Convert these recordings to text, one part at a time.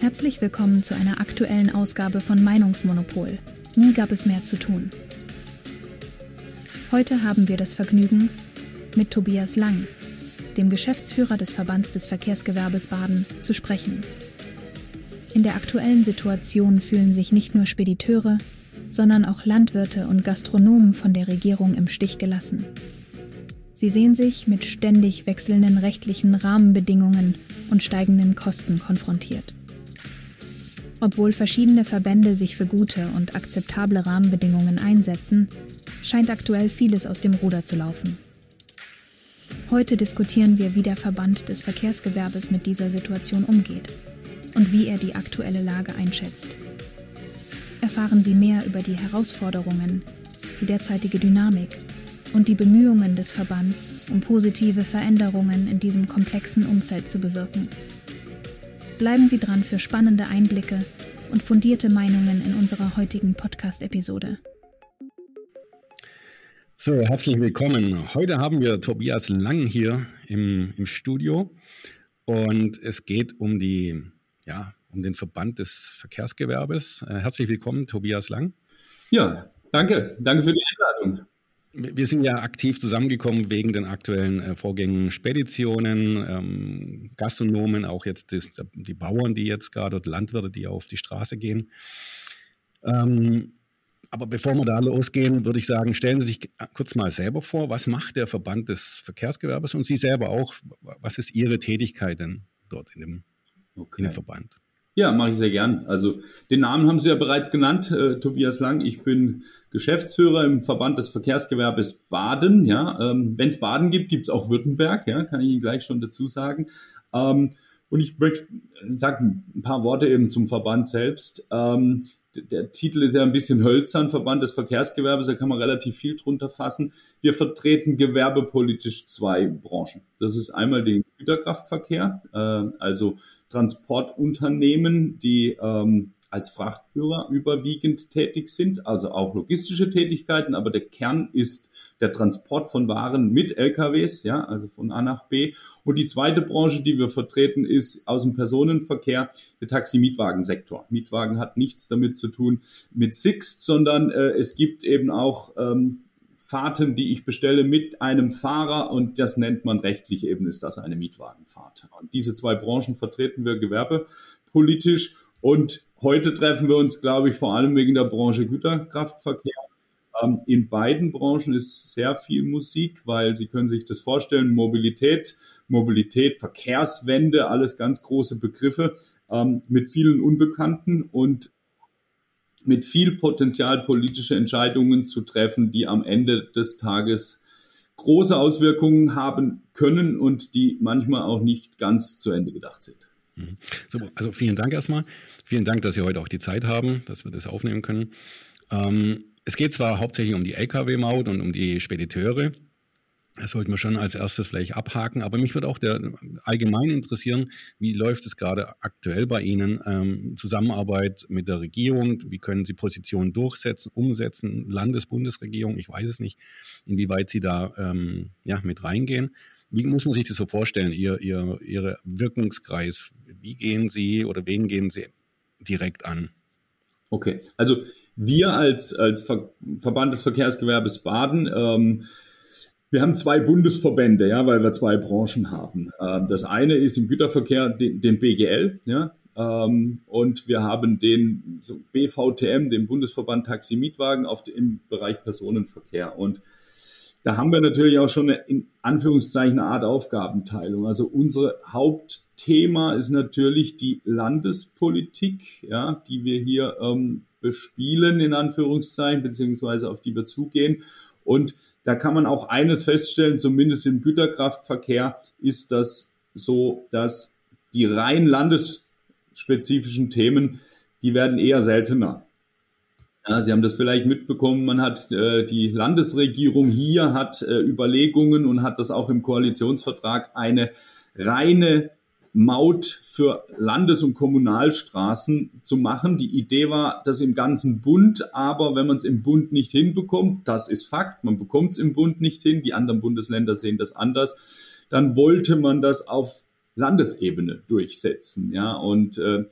Herzlich willkommen zu einer aktuellen Ausgabe von Meinungsmonopol. Nie gab es mehr zu tun. Heute haben wir das Vergnügen, mit Tobias Lang, dem Geschäftsführer des Verbands des Verkehrsgewerbes Baden, zu sprechen. In der aktuellen Situation fühlen sich nicht nur Spediteure, sondern auch Landwirte und Gastronomen von der Regierung im Stich gelassen. Sie sehen sich mit ständig wechselnden rechtlichen Rahmenbedingungen und steigenden Kosten konfrontiert. Obwohl verschiedene Verbände sich für gute und akzeptable Rahmenbedingungen einsetzen, scheint aktuell vieles aus dem Ruder zu laufen. Heute diskutieren wir, wie der Verband des Verkehrsgewerbes mit dieser Situation umgeht und wie er die aktuelle Lage einschätzt. Erfahren Sie mehr über die Herausforderungen, die derzeitige Dynamik und die Bemühungen des Verbands, um positive Veränderungen in diesem komplexen Umfeld zu bewirken. Bleiben Sie dran für spannende Einblicke und fundierte Meinungen in unserer heutigen Podcast-Episode. So, herzlich willkommen. Heute haben wir Tobias Lang hier im, im Studio und es geht um die, ja, um den Verband des Verkehrsgewerbes. Äh, herzlich willkommen, Tobias Lang. Ja, danke. Danke für die Einladung. Wir sind ja aktiv zusammengekommen wegen den aktuellen äh, Vorgängen Speditionen, ähm, Gastronomen, auch jetzt das, die Bauern, die jetzt gerade, oder Landwirte, die auf die Straße gehen. Ähm, aber bevor wir da losgehen, würde ich sagen, stellen Sie sich kurz mal selber vor, was macht der Verband des Verkehrsgewerbes und Sie selber auch, was ist Ihre Tätigkeit denn dort in dem, okay. in dem Verband? Ja, mache ich sehr gern. Also den Namen haben Sie ja bereits genannt, äh, Tobias Lang. Ich bin Geschäftsführer im Verband des Verkehrsgewerbes Baden. Ja, ähm, wenn es Baden gibt, gibt es auch Württemberg. Ja, kann ich Ihnen gleich schon dazu sagen. Ähm, und ich möchte sagen ein paar Worte eben zum Verband selbst. Ähm, der Titel ist ja ein bisschen hölzern, Verband des Verkehrsgewerbes, da kann man relativ viel drunter fassen. Wir vertreten gewerbepolitisch zwei Branchen. Das ist einmal den Güterkraftverkehr, äh, also Transportunternehmen, die ähm, als Frachtführer überwiegend tätig sind, also auch logistische Tätigkeiten, aber der Kern ist der Transport von Waren mit LKWs, ja, also von A nach B. Und die zweite Branche, die wir vertreten, ist aus dem Personenverkehr der Taxi-Mietwagensektor. Mietwagen hat nichts damit zu tun mit Sixt, sondern äh, es gibt eben auch ähm, Fahrten, die ich bestelle mit einem Fahrer und das nennt man rechtlich eben, ist das eine Mietwagenfahrt. Und diese zwei Branchen vertreten wir gewerbepolitisch und heute treffen wir uns, glaube ich, vor allem wegen der Branche Güterkraftverkehr. Ähm, in beiden Branchen ist sehr viel Musik, weil Sie können sich das vorstellen, Mobilität, Mobilität, Verkehrswende, alles ganz große Begriffe ähm, mit vielen Unbekannten und mit viel Potenzial, politische Entscheidungen zu treffen, die am Ende des Tages große Auswirkungen haben können und die manchmal auch nicht ganz zu Ende gedacht sind. Mhm. So, also vielen Dank erstmal. Vielen Dank, dass Sie heute auch die Zeit haben, dass wir das aufnehmen können. Ähm, es geht zwar hauptsächlich um die Lkw-Maut und um die Spediteure, das sollten wir schon als erstes vielleicht abhaken. Aber mich würde auch der allgemein interessieren, wie läuft es gerade aktuell bei Ihnen? Ähm, Zusammenarbeit mit der Regierung, wie können Sie Positionen durchsetzen, umsetzen? Landes-, Bundesregierung, ich weiß es nicht, inwieweit Sie da ähm, ja, mit reingehen. Wie muss man sich das so vorstellen, Ihr, Ihr, Ihr Wirkungskreis? Wie gehen Sie oder wen gehen Sie direkt an? Okay, also wir als, als Ver Verband des Verkehrsgewerbes Baden ähm, wir haben zwei Bundesverbände, ja, weil wir zwei Branchen haben. Ähm, das eine ist im Güterverkehr den, den BGL, ja, ähm, und wir haben den so BVTM, den Bundesverband Taxi-Mietwagen, auf im Bereich Personenverkehr. Und da haben wir natürlich auch schon eine, in Anführungszeichen eine Art Aufgabenteilung. Also unser Hauptthema ist natürlich die Landespolitik, ja, die wir hier ähm, bespielen, in Anführungszeichen, beziehungsweise auf die wir zugehen. Und da kann man auch eines feststellen, zumindest im Güterkraftverkehr ist das so, dass die rein landesspezifischen Themen, die werden eher seltener. Ja, Sie haben das vielleicht mitbekommen, man hat äh, die Landesregierung hier hat äh, Überlegungen und hat das auch im Koalitionsvertrag eine reine Maut für Landes- und Kommunalstraßen zu machen. Die Idee war, das im ganzen Bund, aber wenn man es im Bund nicht hinbekommt, das ist Fakt, man bekommt es im Bund nicht hin, die anderen Bundesländer sehen das anders, dann wollte man das auf Landesebene durchsetzen. Ja, und äh,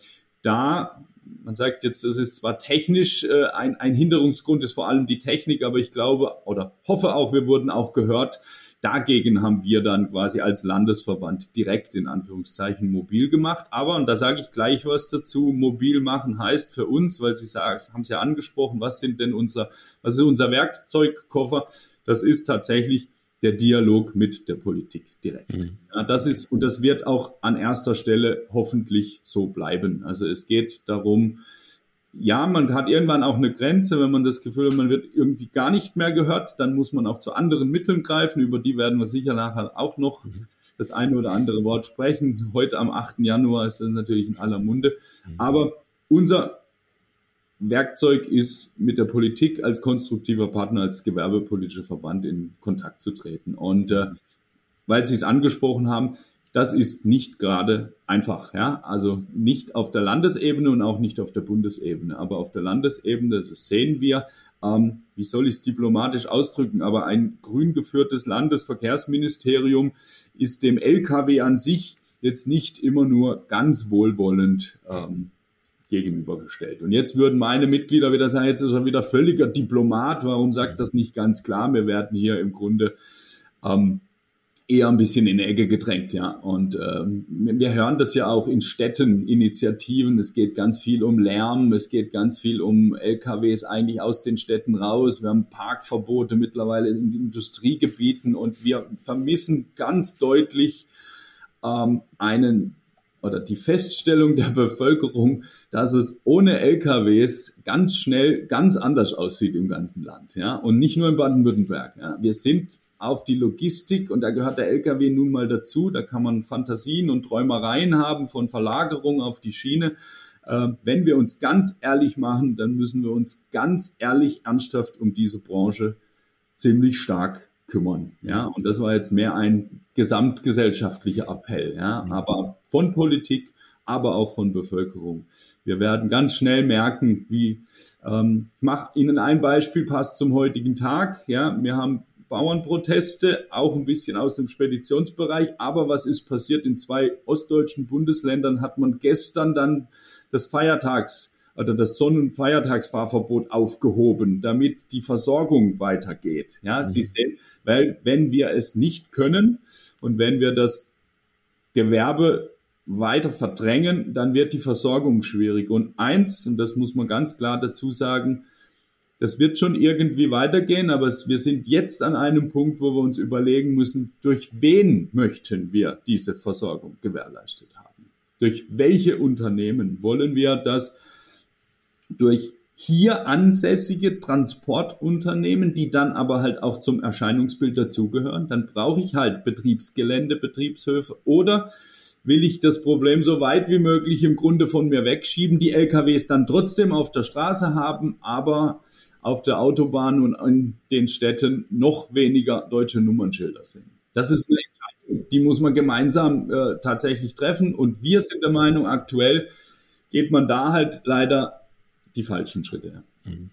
da man sagt jetzt, es ist zwar technisch äh, ein, ein Hinderungsgrund, ist vor allem die Technik, aber ich glaube oder hoffe auch, wir wurden auch gehört. Dagegen haben wir dann quasi als Landesverband direkt in Anführungszeichen mobil gemacht. Aber, und da sage ich gleich was dazu, mobil machen heißt für uns, weil Sie sagen, haben es ja angesprochen, was sind denn unser, was ist unser Werkzeugkoffer? Das ist tatsächlich der Dialog mit der Politik direkt. Mhm. Ja, das ist, und das wird auch an erster Stelle hoffentlich so bleiben. Also es geht darum, ja, man hat irgendwann auch eine Grenze, wenn man das Gefühl hat, man wird irgendwie gar nicht mehr gehört, dann muss man auch zu anderen Mitteln greifen. Über die werden wir sicher nachher auch noch mhm. das eine oder andere Wort sprechen. Heute am 8. Januar ist das natürlich in aller Munde. Mhm. Aber unser Werkzeug ist, mit der Politik als konstruktiver Partner, als gewerbepolitischer Verband in Kontakt zu treten. Und äh, weil Sie es angesprochen haben, das ist nicht gerade einfach. Ja? Also nicht auf der Landesebene und auch nicht auf der Bundesebene. Aber auf der Landesebene, das sehen wir, ähm, wie soll ich es diplomatisch ausdrücken, aber ein grün geführtes Landesverkehrsministerium ist dem Lkw an sich jetzt nicht immer nur ganz wohlwollend ähm, gegenübergestellt. Und jetzt würden meine Mitglieder wieder sagen, jetzt ist er wieder völliger Diplomat, warum sagt das nicht ganz klar? Wir werden hier im Grunde ähm, eher ein bisschen in die Ecke gedrängt, ja. Und ähm, wir hören das ja auch in Städten, Initiativen. Es geht ganz viel um Lärm, es geht ganz viel um LKWs eigentlich aus den Städten raus. Wir haben Parkverbote mittlerweile in Industriegebieten und wir vermissen ganz deutlich ähm, einen oder die Feststellung der Bevölkerung, dass es ohne LKWs ganz schnell ganz anders aussieht im ganzen Land, ja, und nicht nur in Baden-Württemberg. Ja. Wir sind auf die Logistik und da gehört der LKW nun mal dazu. Da kann man Fantasien und Träumereien haben von Verlagerung auf die Schiene. Äh, wenn wir uns ganz ehrlich machen, dann müssen wir uns ganz ehrlich ernsthaft um diese Branche ziemlich stark kümmern. Ja, und das war jetzt mehr ein gesamtgesellschaftlicher Appell. Ja, aber von Politik, aber auch von Bevölkerung. Wir werden ganz schnell merken, wie ähm, ich mache Ihnen ein Beispiel, passt zum heutigen Tag. Ja, wir haben Bauernproteste, auch ein bisschen aus dem Speditionsbereich. Aber was ist passiert? In zwei ostdeutschen Bundesländern hat man gestern dann das Feiertags oder das Sonn- und Feiertagsfahrverbot aufgehoben, damit die Versorgung weitergeht. Ja, mhm. Sie sehen, weil wenn wir es nicht können und wenn wir das Gewerbe weiter verdrängen, dann wird die Versorgung schwierig. Und eins, und das muss man ganz klar dazu sagen, das wird schon irgendwie weitergehen, aber wir sind jetzt an einem Punkt, wo wir uns überlegen müssen, durch wen möchten wir diese Versorgung gewährleistet haben? Durch welche Unternehmen wollen wir das durch hier ansässige Transportunternehmen, die dann aber halt auch zum Erscheinungsbild dazugehören. Dann brauche ich halt Betriebsgelände, Betriebshöfe oder will ich das Problem so weit wie möglich im Grunde von mir wegschieben, die LKWs dann trotzdem auf der Straße haben, aber auf der Autobahn und in den Städten noch weniger deutsche Nummernschilder sind. Das ist eine Entscheidung, die muss man gemeinsam äh, tatsächlich treffen und wir sind der Meinung, aktuell geht man da halt leider die falschen Schritte. Mhm.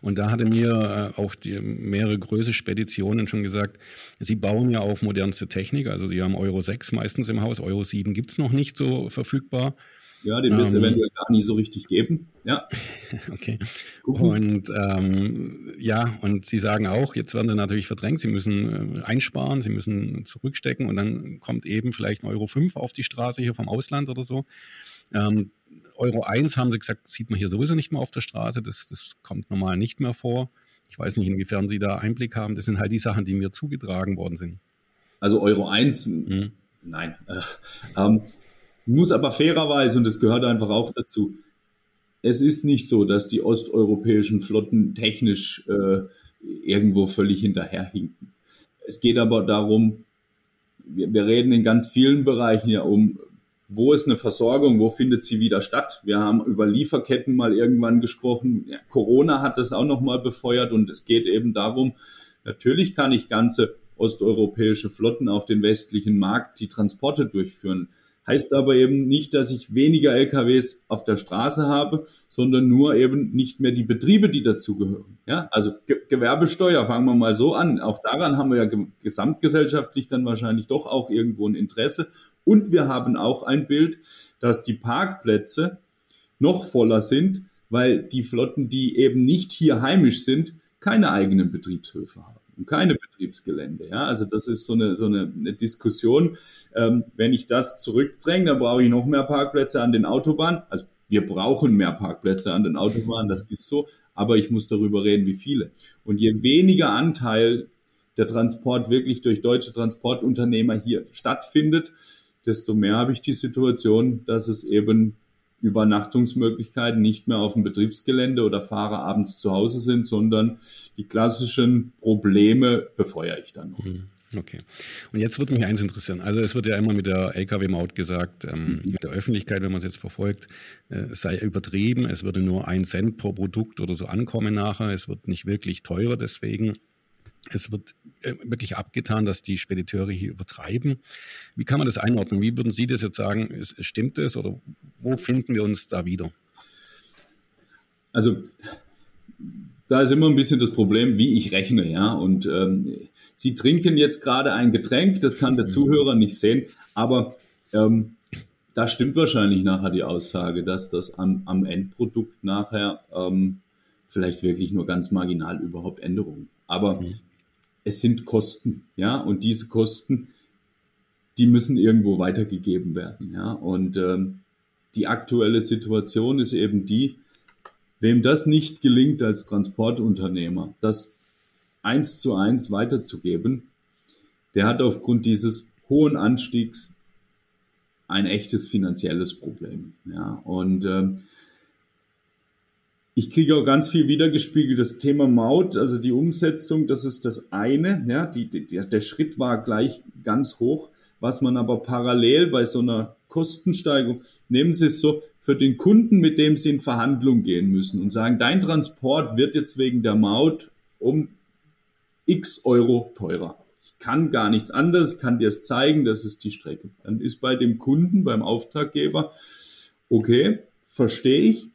Und da hatte mir äh, auch die mehrere größere Speditionen schon gesagt, sie bauen ja auf modernste Technik, also die haben Euro 6 meistens im Haus, Euro 7 gibt es noch nicht so verfügbar. Ja, den wird es ähm, eventuell gar nie so richtig geben. Ja. okay. Und ähm, ja, und Sie sagen auch, jetzt werden sie natürlich verdrängt, Sie müssen äh, einsparen, Sie müssen zurückstecken und dann kommt eben vielleicht ein Euro 5 auf die Straße hier vom Ausland oder so. Ähm, Euro 1 haben sie gesagt, sieht man hier sowieso nicht mehr auf der Straße. Das, das kommt normal nicht mehr vor. Ich weiß nicht, inwiefern Sie da Einblick haben. Das sind halt die Sachen, die mir zugetragen worden sind. Also Euro 1, hm. nein. Äh, ähm, muss aber fairerweise, und das gehört einfach auch dazu, es ist nicht so, dass die osteuropäischen Flotten technisch äh, irgendwo völlig hinterherhinken. Es geht aber darum, wir, wir reden in ganz vielen Bereichen ja um wo ist eine Versorgung, wo findet sie wieder statt? Wir haben über Lieferketten mal irgendwann gesprochen. Ja, Corona hat das auch nochmal befeuert und es geht eben darum, natürlich kann ich ganze osteuropäische Flotten auf den westlichen Markt die Transporte durchführen. Heißt aber eben nicht, dass ich weniger LKWs auf der Straße habe, sondern nur eben nicht mehr die Betriebe, die dazugehören. Ja, also Ge Gewerbesteuer, fangen wir mal so an. Auch daran haben wir ja gesamtgesellschaftlich dann wahrscheinlich doch auch irgendwo ein Interesse. Und wir haben auch ein Bild, dass die Parkplätze noch voller sind, weil die Flotten, die eben nicht hier heimisch sind, keine eigenen Betriebshöfe haben und keine Betriebsgelände. Ja, also das ist so eine, so eine, Diskussion. Ähm, wenn ich das zurückdränge, dann brauche ich noch mehr Parkplätze an den Autobahnen. Also wir brauchen mehr Parkplätze an den Autobahnen, das ist so, aber ich muss darüber reden, wie viele. Und je weniger Anteil der Transport wirklich durch deutsche Transportunternehmer hier stattfindet, desto mehr habe ich die Situation, dass es eben Übernachtungsmöglichkeiten nicht mehr auf dem Betriebsgelände oder Fahrer abends zu Hause sind, sondern die klassischen Probleme befeuere ich dann noch. Mhm. Okay. Und jetzt würde mich eins interessieren. Also es wird ja immer mit der Lkw-Maut gesagt, ähm, mhm. mit der Öffentlichkeit, wenn man es jetzt verfolgt, äh, sei übertrieben, es würde nur ein Cent pro Produkt oder so ankommen nachher, es wird nicht wirklich teurer deswegen. Es wird äh, wirklich abgetan, dass die Spediteure hier übertreiben. Wie kann man das einordnen? Wie würden Sie das jetzt sagen? Stimmt das oder wo finden wir uns da wieder? Also da ist immer ein bisschen das Problem, wie ich rechne, ja. Und ähm, Sie trinken jetzt gerade ein Getränk, das kann der Zuhörer nicht sehen, aber ähm, da stimmt wahrscheinlich nachher die Aussage, dass das am, am Endprodukt nachher ähm, vielleicht wirklich nur ganz marginal überhaupt Änderungen. Aber mhm. Es sind Kosten, ja, und diese Kosten, die müssen irgendwo weitergegeben werden, ja. Und ähm, die aktuelle Situation ist eben die, Wem das nicht gelingt als Transportunternehmer, das eins zu eins weiterzugeben, der hat aufgrund dieses hohen Anstiegs ein echtes finanzielles Problem. Ja, und ähm, ich kriege auch ganz viel wiedergespiegelt, das Thema Maut, also die Umsetzung, das ist das eine. Ja, die, die, der Schritt war gleich ganz hoch. Was man aber parallel bei so einer Kostensteigerung, nehmen Sie es so, für den Kunden, mit dem Sie in Verhandlung gehen müssen und sagen, dein Transport wird jetzt wegen der Maut um x Euro teurer. Ich kann gar nichts anderes, ich kann dir es zeigen, das ist die Strecke. Dann ist bei dem Kunden, beim Auftraggeber, okay, verstehe ich.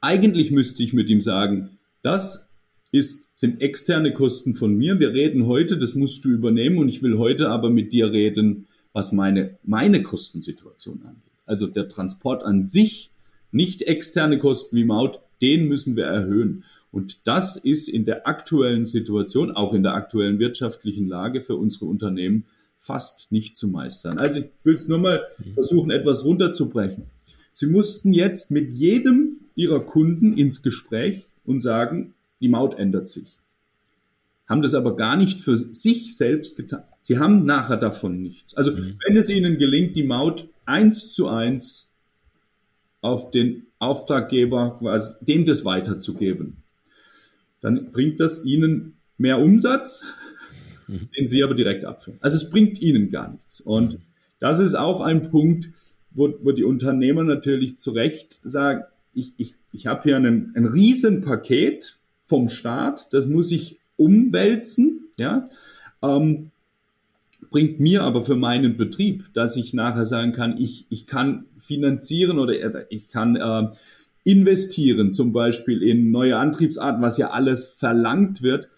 Eigentlich müsste ich mit ihm sagen, das ist, sind externe Kosten von mir. Wir reden heute, das musst du übernehmen und ich will heute aber mit dir reden, was meine, meine Kostensituation angeht. Also der Transport an sich, nicht externe Kosten wie Maut, den müssen wir erhöhen. Und das ist in der aktuellen Situation, auch in der aktuellen wirtschaftlichen Lage für unsere Unternehmen fast nicht zu meistern. Also ich will es nur mal versuchen, etwas runterzubrechen. Sie mussten jetzt mit jedem Ihrer Kunden ins Gespräch und sagen, die Maut ändert sich haben das aber gar nicht für sich selbst getan. Sie haben nachher davon nichts. Also mhm. wenn es ihnen gelingt, die Maut eins zu eins auf den Auftraggeber, quasi dem das weiterzugeben, dann bringt das ihnen mehr Umsatz, mhm. den sie aber direkt abführen. Also es bringt ihnen gar nichts. Und das ist auch ein Punkt, wo, wo die Unternehmer natürlich zu Recht sagen, ich, ich, ich habe hier einen, ein Riesenpaket vom Staat, das muss ich umwälzen, ja, ähm, bringt mir aber für meinen Betrieb, dass ich nachher sagen kann, ich, ich kann finanzieren oder ich kann äh, investieren, zum Beispiel in neue Antriebsarten, was ja alles verlangt wird,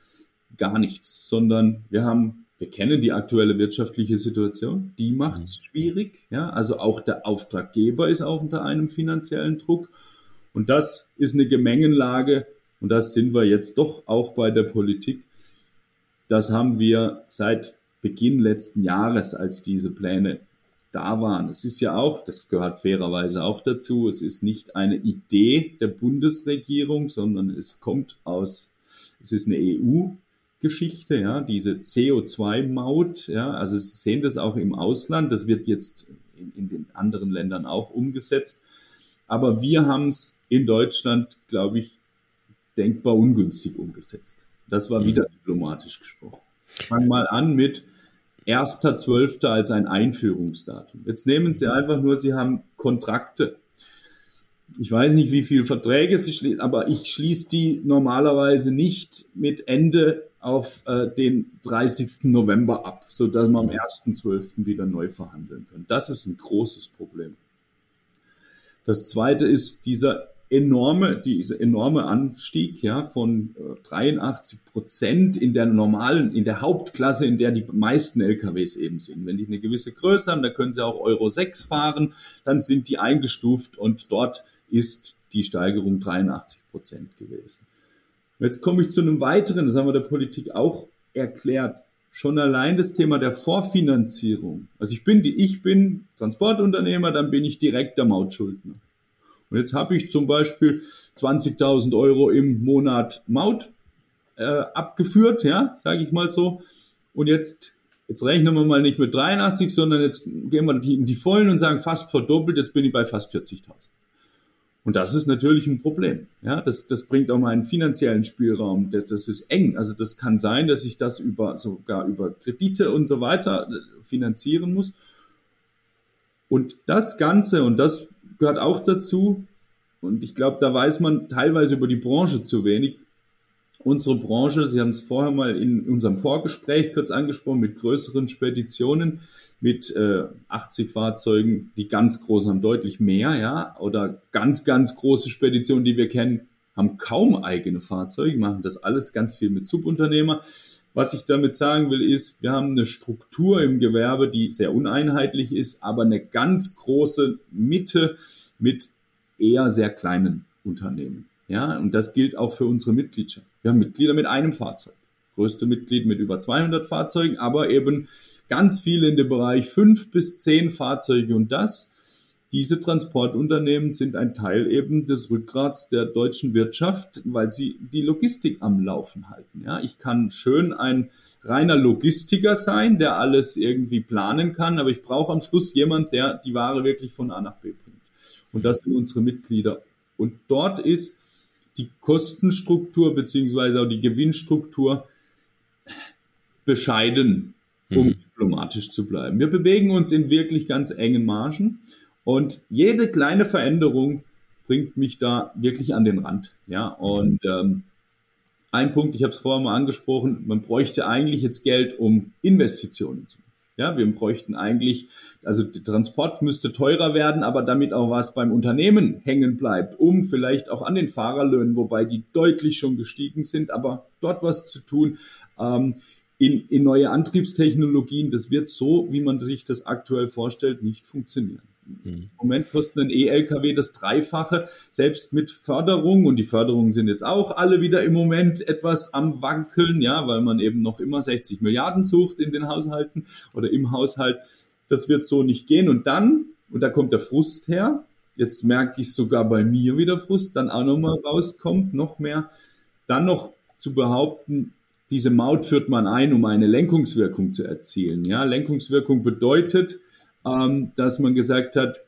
gar nichts, sondern wir haben, wir kennen die aktuelle wirtschaftliche Situation, die macht es mhm. schwierig, ja, also auch der Auftraggeber ist auch unter einem finanziellen Druck und das ist eine Gemengenlage, und das sind wir jetzt doch auch bei der Politik. Das haben wir seit Beginn letzten Jahres, als diese Pläne da waren. Es ist ja auch, das gehört fairerweise auch dazu, es ist nicht eine Idee der Bundesregierung, sondern es kommt aus, es ist eine EU-Geschichte, ja, diese CO2-Maut, ja, also Sie sehen das auch im Ausland, das wird jetzt in, in den anderen Ländern auch umgesetzt. Aber wir haben es in Deutschland, glaube ich, denkbar ungünstig umgesetzt. Das war wieder mhm. diplomatisch gesprochen. Fang mal an mit 1.12. als ein Einführungsdatum. Jetzt nehmen Sie einfach nur, Sie haben Kontrakte. Ich weiß nicht, wie viele Verträge Sie schließen, aber ich schließe die normalerweise nicht mit Ende auf äh, den 30. November ab, sodass wir am 1.12. wieder neu verhandeln können. Das ist ein großes Problem. Das zweite ist dieser enorme, dieser enorme Anstieg ja, von 83 äh, Prozent in der normalen, in der Hauptklasse, in der die meisten LKWs eben sind. Wenn die eine gewisse Größe haben, dann können sie auch Euro 6 fahren, dann sind die eingestuft und dort ist die Steigerung 83 Prozent gewesen. Jetzt komme ich zu einem weiteren, das haben wir der Politik auch erklärt. Schon allein das Thema der Vorfinanzierung. Also ich bin die, ich bin Transportunternehmer, dann bin ich direkt der Mautschuldner. Und jetzt habe ich zum Beispiel 20.000 Euro im Monat Maut äh, abgeführt, ja, sage ich mal so. Und jetzt, jetzt rechnen wir mal nicht mit 83, sondern jetzt gehen wir in die Vollen und sagen fast verdoppelt, jetzt bin ich bei fast 40.000. Und das ist natürlich ein Problem. Ja, das, das bringt auch mal einen finanziellen Spielraum. Das, das ist eng. Also das kann sein, dass ich das über, sogar über Kredite und so weiter äh, finanzieren muss. Und das Ganze, und das gehört auch dazu. Und ich glaube, da weiß man teilweise über die Branche zu wenig. Unsere Branche, Sie haben es vorher mal in unserem Vorgespräch kurz angesprochen, mit größeren Speditionen, mit äh, 80 Fahrzeugen, die ganz großen haben deutlich mehr, ja, oder ganz, ganz große Speditionen, die wir kennen, haben kaum eigene Fahrzeuge, machen das alles ganz viel mit Subunternehmer. Was ich damit sagen will, ist, wir haben eine Struktur im Gewerbe, die sehr uneinheitlich ist, aber eine ganz große Mitte mit eher sehr kleinen Unternehmen. Ja, und das gilt auch für unsere Mitgliedschaft. Wir haben Mitglieder mit einem Fahrzeug. Größte Mitglied mit über 200 Fahrzeugen, aber eben ganz viele in dem Bereich fünf bis zehn Fahrzeuge und das diese Transportunternehmen sind ein Teil eben des Rückgrats der deutschen Wirtschaft, weil sie die Logistik am Laufen halten. Ja, ich kann schön ein reiner Logistiker sein, der alles irgendwie planen kann, aber ich brauche am Schluss jemand, der die Ware wirklich von A nach B bringt. Und das sind unsere Mitglieder. Und dort ist die Kostenstruktur beziehungsweise auch die Gewinnstruktur bescheiden, um mhm. diplomatisch zu bleiben. Wir bewegen uns in wirklich ganz engen Margen. Und jede kleine Veränderung bringt mich da wirklich an den Rand. Ja, und ähm, ein Punkt, ich habe es vorher mal angesprochen, man bräuchte eigentlich jetzt Geld, um Investitionen zu machen. Ja, wir bräuchten eigentlich, also der Transport müsste teurer werden, aber damit auch was beim Unternehmen hängen bleibt, um vielleicht auch an den Fahrerlöhnen, wobei die deutlich schon gestiegen sind, aber dort was zu tun. Ähm, in, in neue Antriebstechnologien, das wird so, wie man sich das aktuell vorstellt, nicht funktionieren. Mhm. Im Moment kosten ein E-LKW das Dreifache, selbst mit Förderung. Und die Förderungen sind jetzt auch alle wieder im Moment etwas am Wankeln, ja, weil man eben noch immer 60 Milliarden sucht in den Haushalten oder im Haushalt. Das wird so nicht gehen. Und dann, und da kommt der Frust her, jetzt merke ich sogar bei mir wieder Frust, dann auch nochmal rauskommt, noch mehr, dann noch zu behaupten, diese Maut führt man ein, um eine Lenkungswirkung zu erzielen. Ja, Lenkungswirkung bedeutet, ähm, dass man gesagt hat,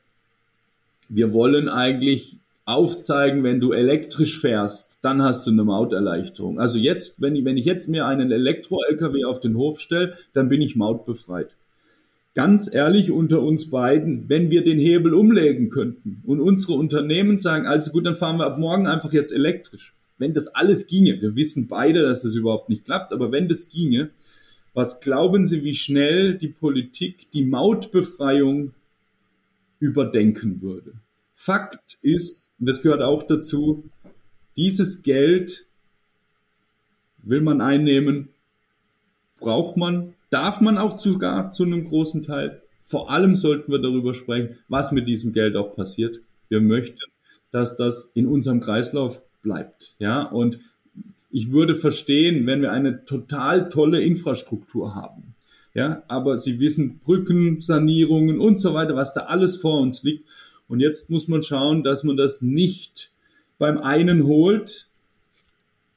wir wollen eigentlich aufzeigen, wenn du elektrisch fährst, dann hast du eine Mauterleichterung. Also jetzt, wenn ich, wenn ich jetzt mir einen Elektro-LKW auf den Hof stelle, dann bin ich mautbefreit. Ganz ehrlich unter uns beiden, wenn wir den Hebel umlegen könnten und unsere Unternehmen sagen, also gut, dann fahren wir ab morgen einfach jetzt elektrisch. Wenn das alles ginge, wir wissen beide, dass das überhaupt nicht klappt, aber wenn das ginge, was glauben Sie, wie schnell die Politik die Mautbefreiung überdenken würde? Fakt ist, und das gehört auch dazu, dieses Geld will man einnehmen, braucht man, darf man auch sogar zu einem großen Teil. Vor allem sollten wir darüber sprechen, was mit diesem Geld auch passiert. Wir möchten, dass das in unserem Kreislauf bleibt. Ja, und ich würde verstehen, wenn wir eine total tolle Infrastruktur haben. Ja, aber Sie wissen, Brücken, Sanierungen und so weiter, was da alles vor uns liegt. Und jetzt muss man schauen, dass man das nicht beim einen holt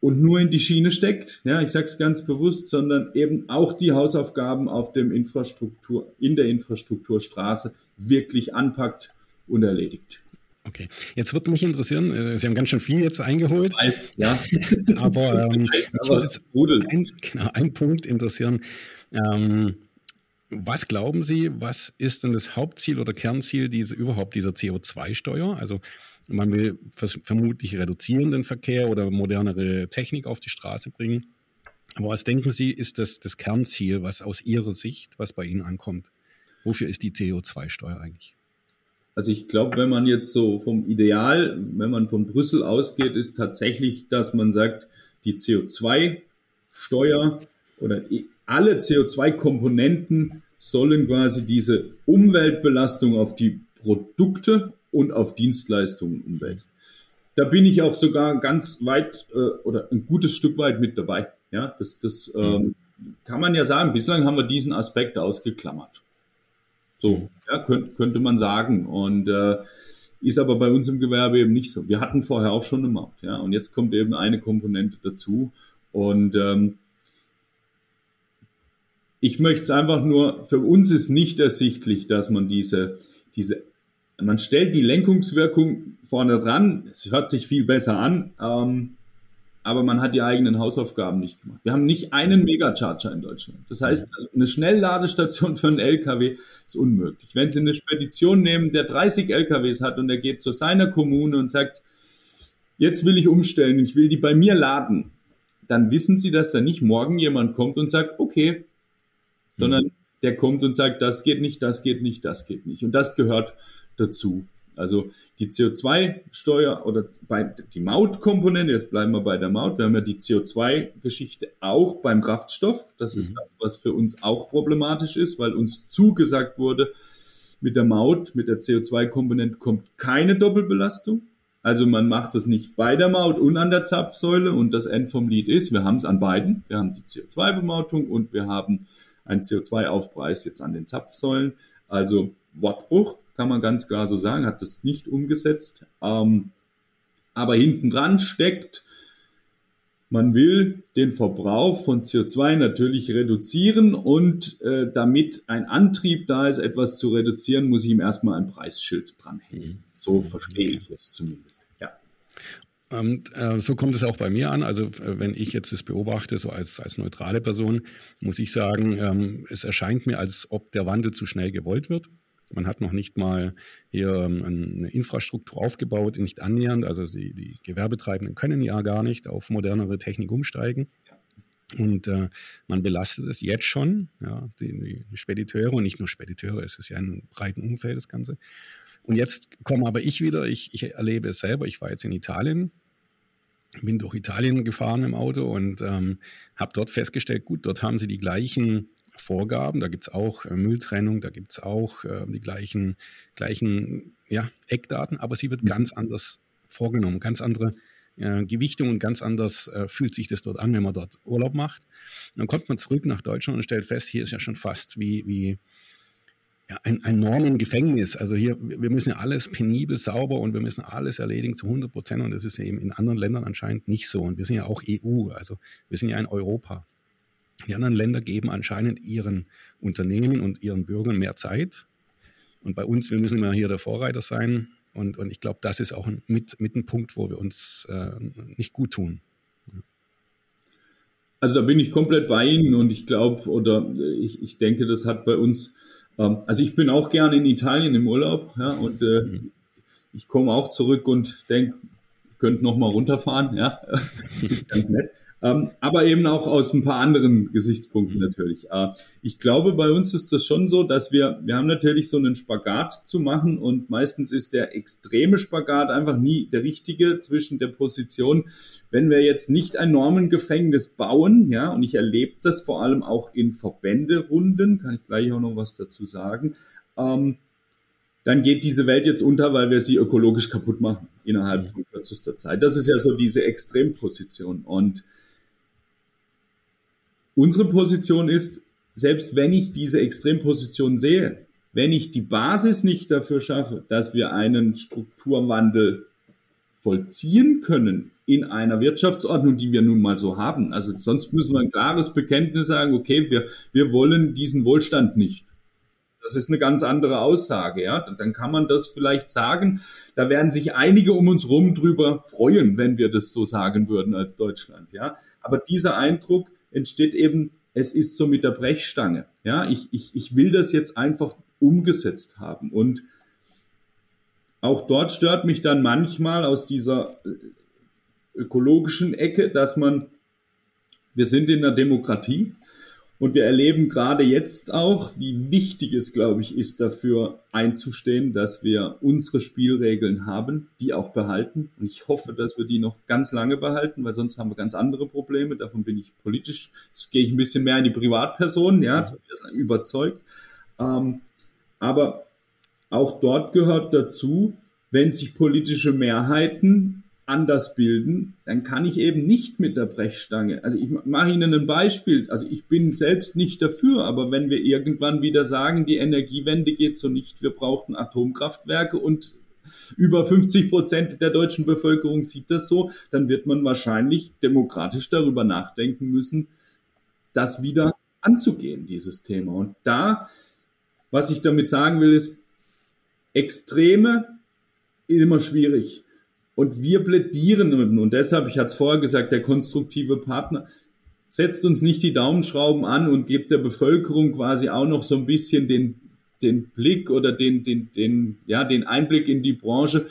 und nur in die Schiene steckt. Ja, ich sage es ganz bewusst, sondern eben auch die Hausaufgaben auf dem Infrastruktur, in der Infrastrukturstraße wirklich anpackt und erledigt. Okay, jetzt würde mich interessieren, äh, Sie haben ganz schön viel jetzt eingeholt. Ich weiß, ja. aber ähm, mich würde jetzt ein, genau, ein Punkt interessieren. Ähm, was glauben Sie, was ist denn das Hauptziel oder Kernziel diese, überhaupt dieser CO2-Steuer? Also man will vermutlich reduzieren den Verkehr oder modernere Technik auf die Straße bringen. Aber was denken Sie, ist das das Kernziel, was aus Ihrer Sicht, was bei Ihnen ankommt? Wofür ist die CO2-Steuer eigentlich? Also ich glaube, wenn man jetzt so vom Ideal, wenn man von Brüssel ausgeht, ist tatsächlich, dass man sagt, die CO2-Steuer oder alle CO2-Komponenten sollen quasi diese Umweltbelastung auf die Produkte und auf Dienstleistungen umwälzen. Da bin ich auch sogar ganz weit äh, oder ein gutes Stück weit mit dabei. Ja, das, das ähm, kann man ja sagen. Bislang haben wir diesen Aspekt ausgeklammert. So, ja, könnte, könnte man sagen. Und äh, ist aber bei uns im Gewerbe eben nicht so. Wir hatten vorher auch schon eine Maut, ja, und jetzt kommt eben eine Komponente dazu. Und ähm, ich möchte es einfach nur, für uns ist nicht ersichtlich, dass man diese, diese, man stellt die Lenkungswirkung vorne dran, es hört sich viel besser an, ähm, aber man hat die eigenen Hausaufgaben nicht gemacht. Wir haben nicht einen Megacharger in Deutschland. Das heißt, also eine Schnellladestation für einen LKW ist unmöglich. Wenn Sie eine Spedition nehmen, der 30 LKWs hat und er geht zu seiner Kommune und sagt, jetzt will ich umstellen, ich will die bei mir laden, dann wissen Sie, dass da nicht morgen jemand kommt und sagt, okay, sondern der kommt und sagt, das geht nicht, das geht nicht, das geht nicht. Und das gehört dazu. Also die CO2-Steuer oder bei, die Mautkomponente, jetzt bleiben wir bei der Maut, wir haben ja die CO2-Geschichte auch beim Kraftstoff. Das mhm. ist das, was für uns auch problematisch ist, weil uns zugesagt wurde, mit der Maut, mit der CO2-Komponente kommt keine Doppelbelastung. Also man macht das nicht bei der Maut und an der Zapfsäule und das End vom Lied ist, wir haben es an beiden. Wir haben die CO2-Bemautung und wir haben einen CO2-Aufpreis jetzt an den Zapfsäulen. Also Wortbruch, kann man ganz klar so sagen, hat das nicht umgesetzt. Ähm, aber hinten dran steckt, man will den Verbrauch von CO2 natürlich reduzieren und äh, damit ein Antrieb da ist, etwas zu reduzieren, muss ich ihm erstmal ein Preisschild dranhängen. Mhm. So verstehe ich es zumindest. Ja. Und äh, so kommt es auch bei mir an. Also äh, wenn ich jetzt das beobachte, so als, als neutrale Person, muss ich sagen, ähm, es erscheint mir, als ob der Wandel zu schnell gewollt wird. Man hat noch nicht mal hier ähm, eine Infrastruktur aufgebaut, nicht annähernd. Also die, die Gewerbetreibenden können ja gar nicht auf modernere Technik umsteigen. Und äh, man belastet es jetzt schon, ja, die, die Spediteure und nicht nur Spediteure, es ist ja ein breiten Umfeld, das Ganze. Und jetzt komme aber ich wieder, ich, ich erlebe es selber, ich war jetzt in Italien, bin durch Italien gefahren im Auto und ähm, habe dort festgestellt, gut, dort haben sie die gleichen Vorgaben. Da gibt es auch äh, Mülltrennung, da gibt es auch äh, die gleichen, gleichen ja, Eckdaten, aber sie wird mhm. ganz anders vorgenommen, ganz andere äh, Gewichtung und ganz anders äh, fühlt sich das dort an, wenn man dort Urlaub macht. dann kommt man zurück nach Deutschland und stellt fest, hier ist ja schon fast wie, wie ja, ein, ein Normengefängnis. Also hier, wir müssen ja alles penibel, sauber und wir müssen alles erledigen zu 100 Prozent und das ist eben in anderen Ländern anscheinend nicht so. Und wir sind ja auch EU, also wir sind ja in Europa. Die anderen Länder geben anscheinend ihren Unternehmen und ihren Bürgern mehr Zeit. Und bei uns, wir müssen immer hier der Vorreiter sein. Und, und ich glaube, das ist auch ein, mit, mit ein Punkt, wo wir uns äh, nicht gut tun. Also da bin ich komplett bei Ihnen und ich glaube oder ich, ich denke, das hat bei uns, ähm, also ich bin auch gerne in Italien im Urlaub ja, und äh, mhm. ich komme auch zurück und denke, könnte noch mal runterfahren, ja, ist ganz nett. Ähm, aber eben auch aus ein paar anderen Gesichtspunkten natürlich. Äh, ich glaube, bei uns ist das schon so, dass wir, wir haben natürlich so einen Spagat zu machen und meistens ist der extreme Spagat einfach nie der richtige zwischen der Position, wenn wir jetzt nicht ein Normengefängnis bauen, ja, und ich erlebe das vor allem auch in Verbänderunden, kann ich gleich auch noch was dazu sagen, ähm, dann geht diese Welt jetzt unter, weil wir sie ökologisch kaputt machen innerhalb von kürzester Zeit. Das ist ja so diese Extremposition. Und Unsere Position ist, selbst wenn ich diese Extremposition sehe, wenn ich die Basis nicht dafür schaffe, dass wir einen Strukturwandel vollziehen können in einer Wirtschaftsordnung, die wir nun mal so haben. Also sonst müssen wir ein klares Bekenntnis sagen, okay, wir, wir wollen diesen Wohlstand nicht. Das ist eine ganz andere Aussage, ja. Dann kann man das vielleicht sagen. Da werden sich einige um uns rum drüber freuen, wenn wir das so sagen würden als Deutschland, ja. Aber dieser Eindruck, entsteht eben, es ist so mit der Brechstange. Ja, ich, ich, ich will das jetzt einfach umgesetzt haben. Und auch dort stört mich dann manchmal aus dieser ökologischen Ecke, dass man, wir sind in der Demokratie Und wir erleben gerade jetzt auch, wie wichtig es, glaube ich, ist, dafür einzustehen, dass wir unsere Spielregeln haben, die auch behalten. Und ich hoffe, dass wir die noch ganz lange behalten, weil sonst haben wir ganz andere Probleme. Davon bin ich politisch, jetzt gehe ich ein bisschen mehr in die Privatperson, ja, überzeugt. Ähm, aber auch dort gehört dazu, wenn sich politische Mehrheiten anders bilden, dann kann ich eben nicht mit der Brechstange. Also ich mache Ihnen ein Beispiel. Also ich bin selbst nicht dafür, aber wenn wir irgendwann wieder sagen, die Energiewende geht so nicht, wir brauchen Atomkraftwerke und über 50 Prozent der deutschen Bevölkerung sieht das so, dann wird man wahrscheinlich demokratisch darüber nachdenken müssen, das wieder anzugehen, dieses Thema. Und da, was ich damit sagen will, ist, Extreme immer schwierig. Und wir plädieren, und deshalb, ich hatte es vorher gesagt, der konstruktive Partner setzt uns nicht die Daumenschrauben an und gibt der Bevölkerung quasi auch noch so ein bisschen den, den Blick oder den, den, den, ja, den Einblick in die Branche.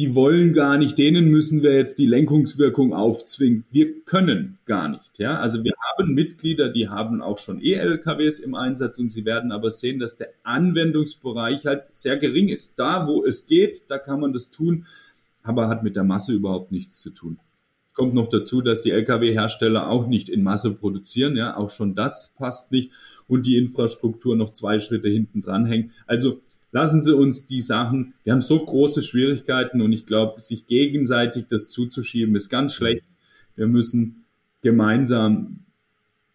Die wollen gar nicht, denen müssen wir jetzt die Lenkungswirkung aufzwingen. Wir können gar nicht. Ja? Also wir haben Mitglieder, die haben auch schon E-LKWs im Einsatz und sie werden aber sehen, dass der Anwendungsbereich halt sehr gering ist. Da, wo es geht, da kann man das tun aber hat mit der Masse überhaupt nichts zu tun. Es kommt noch dazu, dass die Lkw-Hersteller auch nicht in Masse produzieren, ja, auch schon das passt nicht und die Infrastruktur noch zwei Schritte hinten dran hängt. Also lassen Sie uns die Sachen, wir haben so große Schwierigkeiten und ich glaube, sich gegenseitig das zuzuschieben ist ganz schlecht. Wir müssen gemeinsam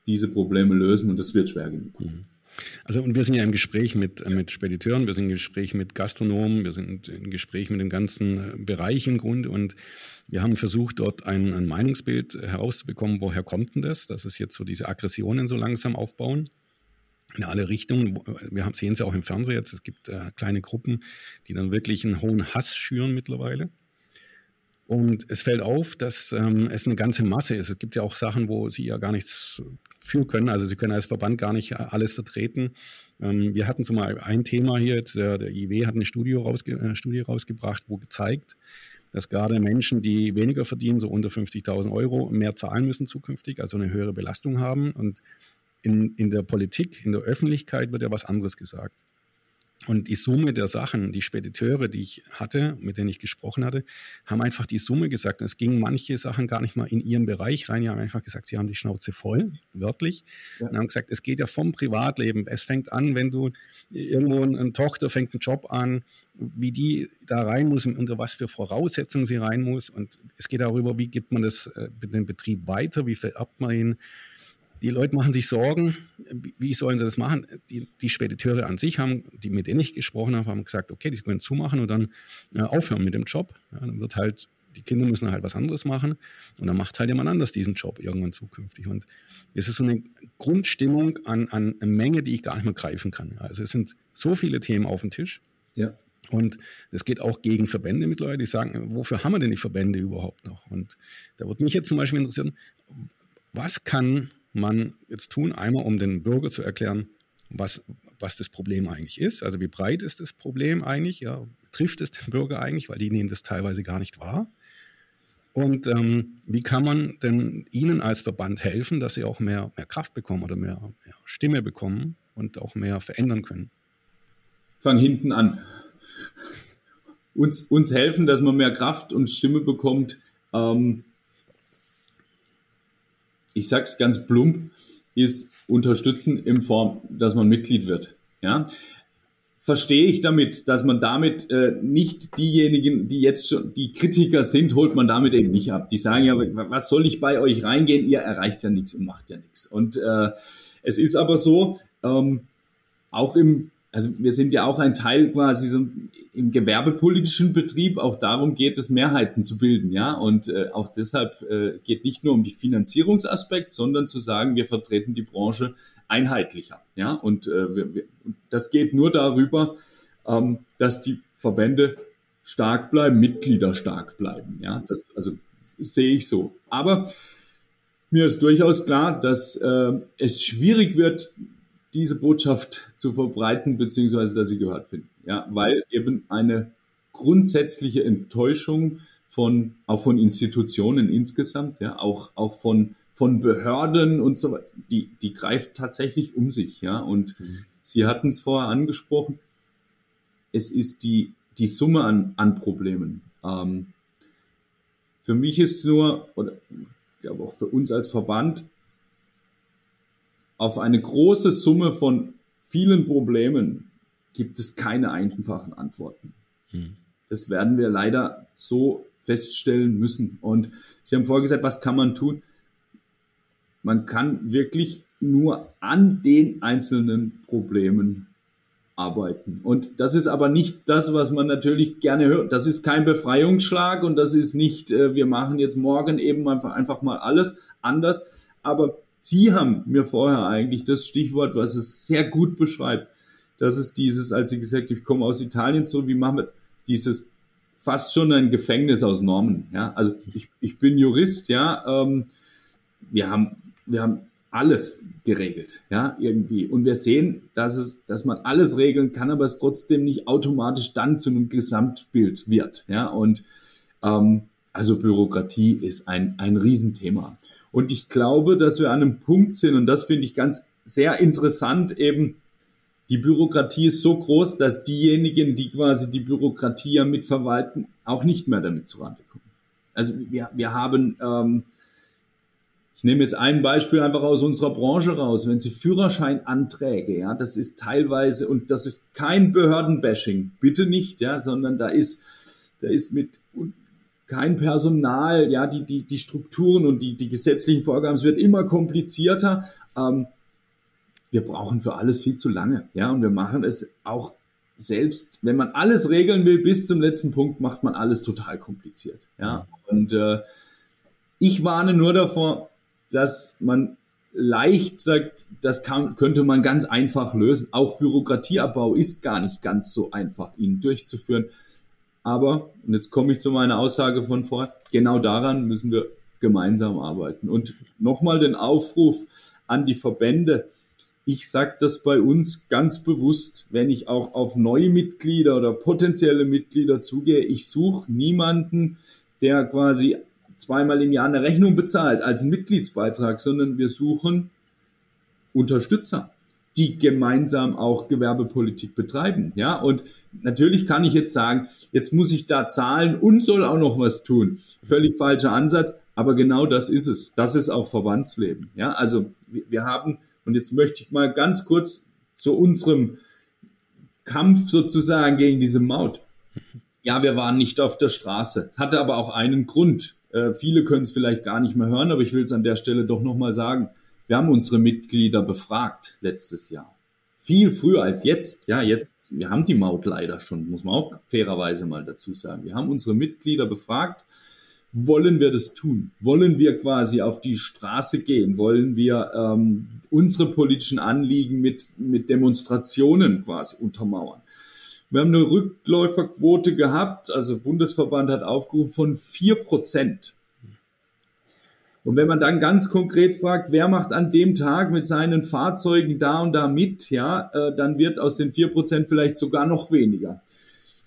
diese Probleme lösen und das wird schwer genug. Mhm. Also und wir sind ja im Gespräch mit, äh, mit Spediteuren, wir sind im Gespräch mit Gastronomen, wir sind im Gespräch mit dem ganzen äh, Bereich im Grunde und wir haben versucht, dort ein, ein Meinungsbild herauszubekommen, woher kommt denn das, dass es jetzt so diese Aggressionen so langsam aufbauen in alle Richtungen. Wir sehen es auch im Fernsehen jetzt. Es gibt äh, kleine Gruppen, die dann wirklich einen hohen Hass schüren mittlerweile. Und es fällt auf, dass ähm, es eine ganze Masse ist. Es gibt ja auch Sachen, wo sie ja gar nichts für können. Also sie können als Verband gar nicht alles vertreten. Ähm, wir hatten zumal ein Thema hier, jetzt, der, der IW hat eine Studie, rausge äh, Studie rausgebracht, wo gezeigt, dass gerade Menschen, die weniger verdienen, so unter 50.000 Euro, mehr zahlen müssen zukünftig, also eine höhere Belastung haben. Und in, in der Politik, in der Öffentlichkeit wird ja was anderes gesagt. Und die Summe der Sachen, die Spediteure, die ich hatte, mit denen ich gesprochen hatte, haben einfach die Summe gesagt. Und es gingen manche Sachen gar nicht mal in ihren Bereich rein. Die haben einfach gesagt, sie haben die Schnauze voll, wörtlich. Ja. Und haben gesagt, es geht ja vom Privatleben. Es fängt an, wenn du irgendwo eine Tochter fängt einen Job an, wie die da rein muss und unter was für Voraussetzungen sie rein muss. Und es geht darüber, wie gibt man das, äh, den Betrieb weiter, wie vererbt man ihn die Leute machen sich Sorgen, wie sollen sie das machen? Die, die Spediteure an sich haben, die mit denen ich gesprochen habe, haben gesagt, okay, die können zumachen und dann äh, aufhören mit dem Job. Ja, dann wird halt, die Kinder müssen halt was anderes machen und dann macht halt jemand anders diesen Job irgendwann zukünftig. Und es ist so eine Grundstimmung an, an eine Menge, die ich gar nicht mehr greifen kann. Also es sind so viele Themen auf dem Tisch. Ja. Und das geht auch gegen Verbände mit Leuten, die sagen, wofür haben wir denn die Verbände überhaupt noch? Und da würde mich jetzt zum Beispiel interessieren, was kann man jetzt tun? Einmal, um den Bürger zu erklären, was, was das Problem eigentlich ist. Also wie breit ist das Problem eigentlich? Ja, trifft es den Bürger eigentlich? Weil die nehmen das teilweise gar nicht wahr. Und ähm, wie kann man denn Ihnen als Verband helfen, dass Sie auch mehr, mehr Kraft bekommen oder mehr, mehr Stimme bekommen und auch mehr verändern können? Fang hinten an. Uns, uns helfen, dass man mehr Kraft und Stimme bekommt, ähm, ich sage es ganz plump, ist unterstützen in Form, dass man Mitglied wird. Ja, verstehe ich damit, dass man damit äh, nicht diejenigen, die jetzt schon die Kritiker sind, holt man damit eben nicht ab. Die sagen ja, was soll ich bei euch reingehen? Ihr erreicht ja nichts und macht ja nichts. Und äh, es ist aber so, ähm, auch im also wir sind ja auch ein Teil quasi so im gewerbepolitischen Betrieb. Auch darum geht es, Mehrheiten zu bilden, ja. Und äh, auch deshalb, äh, es geht nicht nur um die Finanzierungsaspekt, sondern zu sagen, wir vertreten die Branche einheitlicher, ja. Und äh, wir, wir, das geht nur darüber, ähm, dass die Verbände stark bleiben, Mitglieder stark bleiben, ja. Das, also das sehe ich so. Aber mir ist durchaus klar, dass äh, es schwierig wird, diese Botschaft zu verbreiten, beziehungsweise dass sie gehört finden. Ja, weil eben eine grundsätzliche Enttäuschung von, auch von Institutionen insgesamt, ja, auch, auch von, von Behörden und so weiter, die, die greift tatsächlich um sich, ja. Und mhm. Sie hatten es vorher angesprochen, es ist die, die Summe an, an Problemen. Ähm, für mich ist nur, oder ich glaube auch für uns als Verband, auf eine große Summe von vielen Problemen gibt es keine einfachen Antworten. Hm. Das werden wir leider so feststellen müssen. Und Sie haben vorher gesagt, was kann man tun? Man kann wirklich nur an den einzelnen Problemen arbeiten. Und das ist aber nicht das, was man natürlich gerne hört. Das ist kein Befreiungsschlag und das ist nicht, äh, wir machen jetzt morgen eben einfach, einfach mal alles anders. Aber Sie haben mir vorher eigentlich das Stichwort, was es sehr gut beschreibt. Das ist dieses, als Sie gesagt haben, ich komme aus Italien so, wie machen wir dieses fast schon ein Gefängnis aus Normen. Ja, also ich, ich bin Jurist, ja. Ähm, wir haben, wir haben alles geregelt, ja, irgendwie. Und wir sehen, dass es, dass man alles regeln kann, aber es trotzdem nicht automatisch dann zu einem Gesamtbild wird, ja. Und ähm, also Bürokratie ist ein, ein Riesenthema. Und ich glaube, dass wir an einem Punkt sind, und das finde ich ganz sehr interessant, eben die Bürokratie ist so groß, dass diejenigen, die quasi die Bürokratie ja mitverwalten, auch nicht mehr damit zurande kommen. Also wir, wir haben, ähm, ich nehme jetzt ein Beispiel einfach aus unserer Branche raus, wenn Sie Führerscheinanträge, ja, das ist teilweise, und das ist kein Behördenbashing, bitte nicht, ja, sondern da ist, da ist mit kein Personal, ja, die, die, die Strukturen und die, die gesetzlichen Vorgaben, es wird immer komplizierter. Ähm, wir brauchen für alles viel zu lange, ja, und wir machen es auch selbst, wenn man alles regeln will, bis zum letzten Punkt macht man alles total kompliziert, ja. Und äh, ich warne nur davor, dass man leicht sagt, das kann, könnte man ganz einfach lösen. Auch Bürokratieabbau ist gar nicht ganz so einfach, ihn durchzuführen. Aber, und jetzt komme ich zu meiner Aussage von vorher, genau daran müssen wir gemeinsam arbeiten. Und nochmal den Aufruf an die Verbände. Ich sage das bei uns ganz bewusst, wenn ich auch auf neue Mitglieder oder potenzielle Mitglieder zugehe. Ich suche niemanden, der quasi zweimal im Jahr eine Rechnung bezahlt als Mitgliedsbeitrag, sondern wir suchen Unterstützer die gemeinsam auch Gewerbepolitik betreiben. Ja, und natürlich kann ich jetzt sagen, jetzt muss ich da zahlen und soll auch noch was tun. Völlig falscher Ansatz, aber genau das ist es. Das ist auch Verbandsleben. Ja, also wir haben, und jetzt möchte ich mal ganz kurz zu unserem Kampf sozusagen gegen diese Maut. Ja, wir waren nicht auf der Straße. Es hatte aber auch einen Grund. Äh, viele können es vielleicht gar nicht mehr hören, aber ich will es an der Stelle doch nochmal sagen. Wir haben unsere Mitglieder befragt letztes Jahr. Viel früher als jetzt. Ja, jetzt, wir haben die Maut leider schon, muss man auch fairerweise mal dazu sagen. Wir haben unsere Mitglieder befragt. Wollen wir das tun? Wollen wir quasi auf die Straße gehen? Wollen wir ähm, unsere politischen Anliegen mit, mit Demonstrationen quasi untermauern? Wir haben eine Rückläuferquote gehabt, also Bundesverband hat aufgerufen von vier Prozent. Und wenn man dann ganz konkret fragt, wer macht an dem Tag mit seinen Fahrzeugen da und da mit, ja, äh, dann wird aus den vier Prozent vielleicht sogar noch weniger.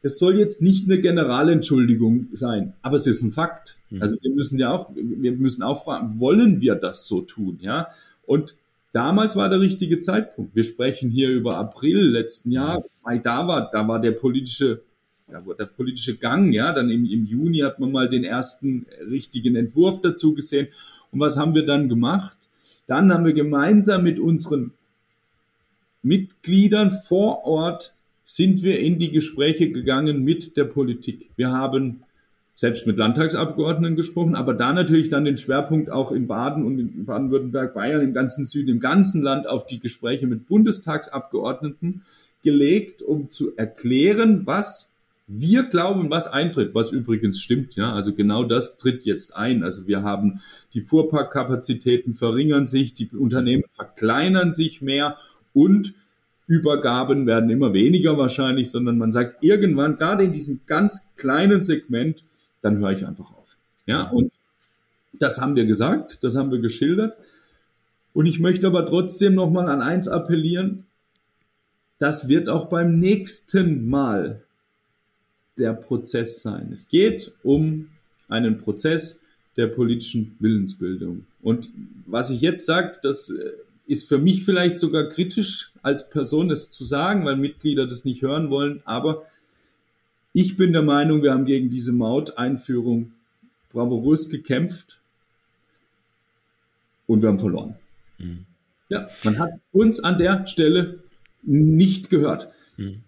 Das soll jetzt nicht eine Generalentschuldigung sein, aber es ist ein Fakt. Mhm. Also wir müssen ja auch, wir müssen auch fragen, wollen wir das so tun, ja? Und damals war der richtige Zeitpunkt. Wir sprechen hier über April letzten Jahr. Da war, da war der politische ja, der politische Gang, ja, dann im, im Juni hat man mal den ersten richtigen Entwurf dazu gesehen. Und was haben wir dann gemacht? Dann haben wir gemeinsam mit unseren Mitgliedern vor Ort sind wir in die Gespräche gegangen mit der Politik. Wir haben selbst mit Landtagsabgeordneten gesprochen, aber da natürlich dann den Schwerpunkt auch in Baden und in Baden-Württemberg, Bayern, im ganzen Süden, im ganzen Land auf die Gespräche mit Bundestagsabgeordneten gelegt, um zu erklären, was wir glauben, was eintritt, was übrigens stimmt, ja, also genau das tritt jetzt ein. Also wir haben die Fuhrparkkapazitäten verringern sich, die Unternehmen verkleinern sich mehr und Übergaben werden immer weniger wahrscheinlich, sondern man sagt irgendwann, gerade in diesem ganz kleinen Segment, dann höre ich einfach auf. Ja, und das haben wir gesagt, das haben wir geschildert. Und ich möchte aber trotzdem nochmal an eins appellieren. Das wird auch beim nächsten Mal der Prozess sein. Es geht um einen Prozess, der politischen Willensbildung. Und was ich jetzt sage, das äh, ist für mich vielleicht sogar kritisch als Person, das zu sagen, weil Mitglieder das nicht hören wollen. Aber ich bin der Meinung, wir haben gegen diese Maut-Einführung bravourös gekämpft und wir haben verloren. Mhm. Ja, man hat uns an der Stelle nicht gehört. Mhm.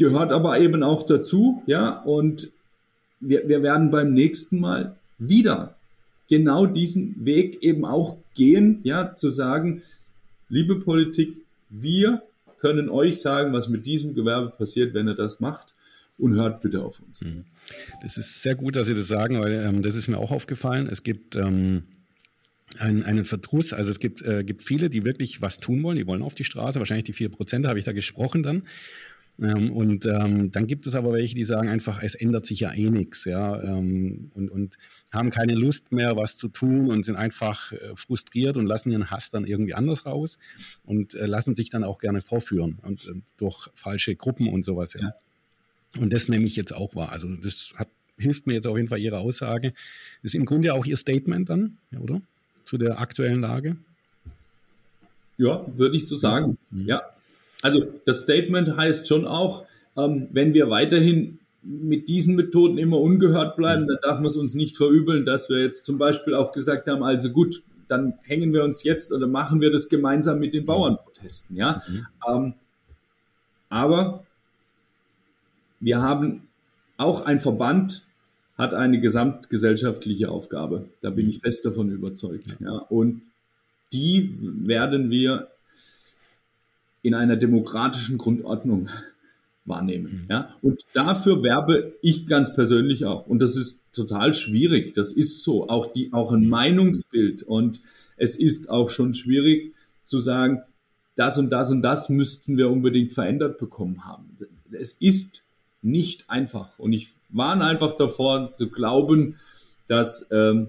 Gehört aber eben auch dazu, ja, und wir, wir werden beim nächsten Mal wieder genau diesen Weg eben auch gehen, ja, zu sagen, liebe Politik, wir können euch sagen, was mit diesem Gewerbe passiert, wenn ihr das macht und hört bitte auf uns. Mhm. Das ist sehr gut, dass Sie das sagen, weil ähm, das ist mir auch aufgefallen. Es gibt ähm, einen, einen Verdruss, also es gibt, äh, gibt viele, die wirklich was tun wollen, die wollen auf die Straße, wahrscheinlich die vier Prozent habe ich da gesprochen dann. Ähm, und ähm, dann gibt es aber welche, die sagen einfach, es ändert sich ja eh nichts, ja, ähm, und, und haben keine Lust mehr, was zu tun und sind einfach äh, frustriert und lassen ihren Hass dann irgendwie anders raus und äh, lassen sich dann auch gerne vorführen und, und durch falsche Gruppen und sowas, ja. Und das nehme ich jetzt auch wahr. Also das hat, hilft mir jetzt auf jeden Fall Ihre Aussage. Das ist im Grunde auch Ihr Statement dann, oder? Zu der aktuellen Lage? Ja, würde ich so sagen. Mhm. Ja, also das Statement heißt schon auch, ähm, wenn wir weiterhin mit diesen Methoden immer ungehört bleiben, dann darf man es uns nicht verübeln, dass wir jetzt zum Beispiel auch gesagt haben, also gut, dann hängen wir uns jetzt oder machen wir das gemeinsam mit den Bauernprotesten, ja. Mhm. Ähm, aber wir haben auch ein Verband hat eine gesamtgesellschaftliche Aufgabe. Da bin ich fest davon überzeugt. Ja. Und die werden wir in einer demokratischen Grundordnung wahrnehmen. Ja? Und dafür werbe ich ganz persönlich auch. Und das ist total schwierig. Das ist so. Auch die, auch ein Meinungsbild. Und es ist auch schon schwierig zu sagen, das und das und das müssten wir unbedingt verändert bekommen haben. Es ist nicht einfach. Und ich warne einfach davor zu glauben, dass, ähm,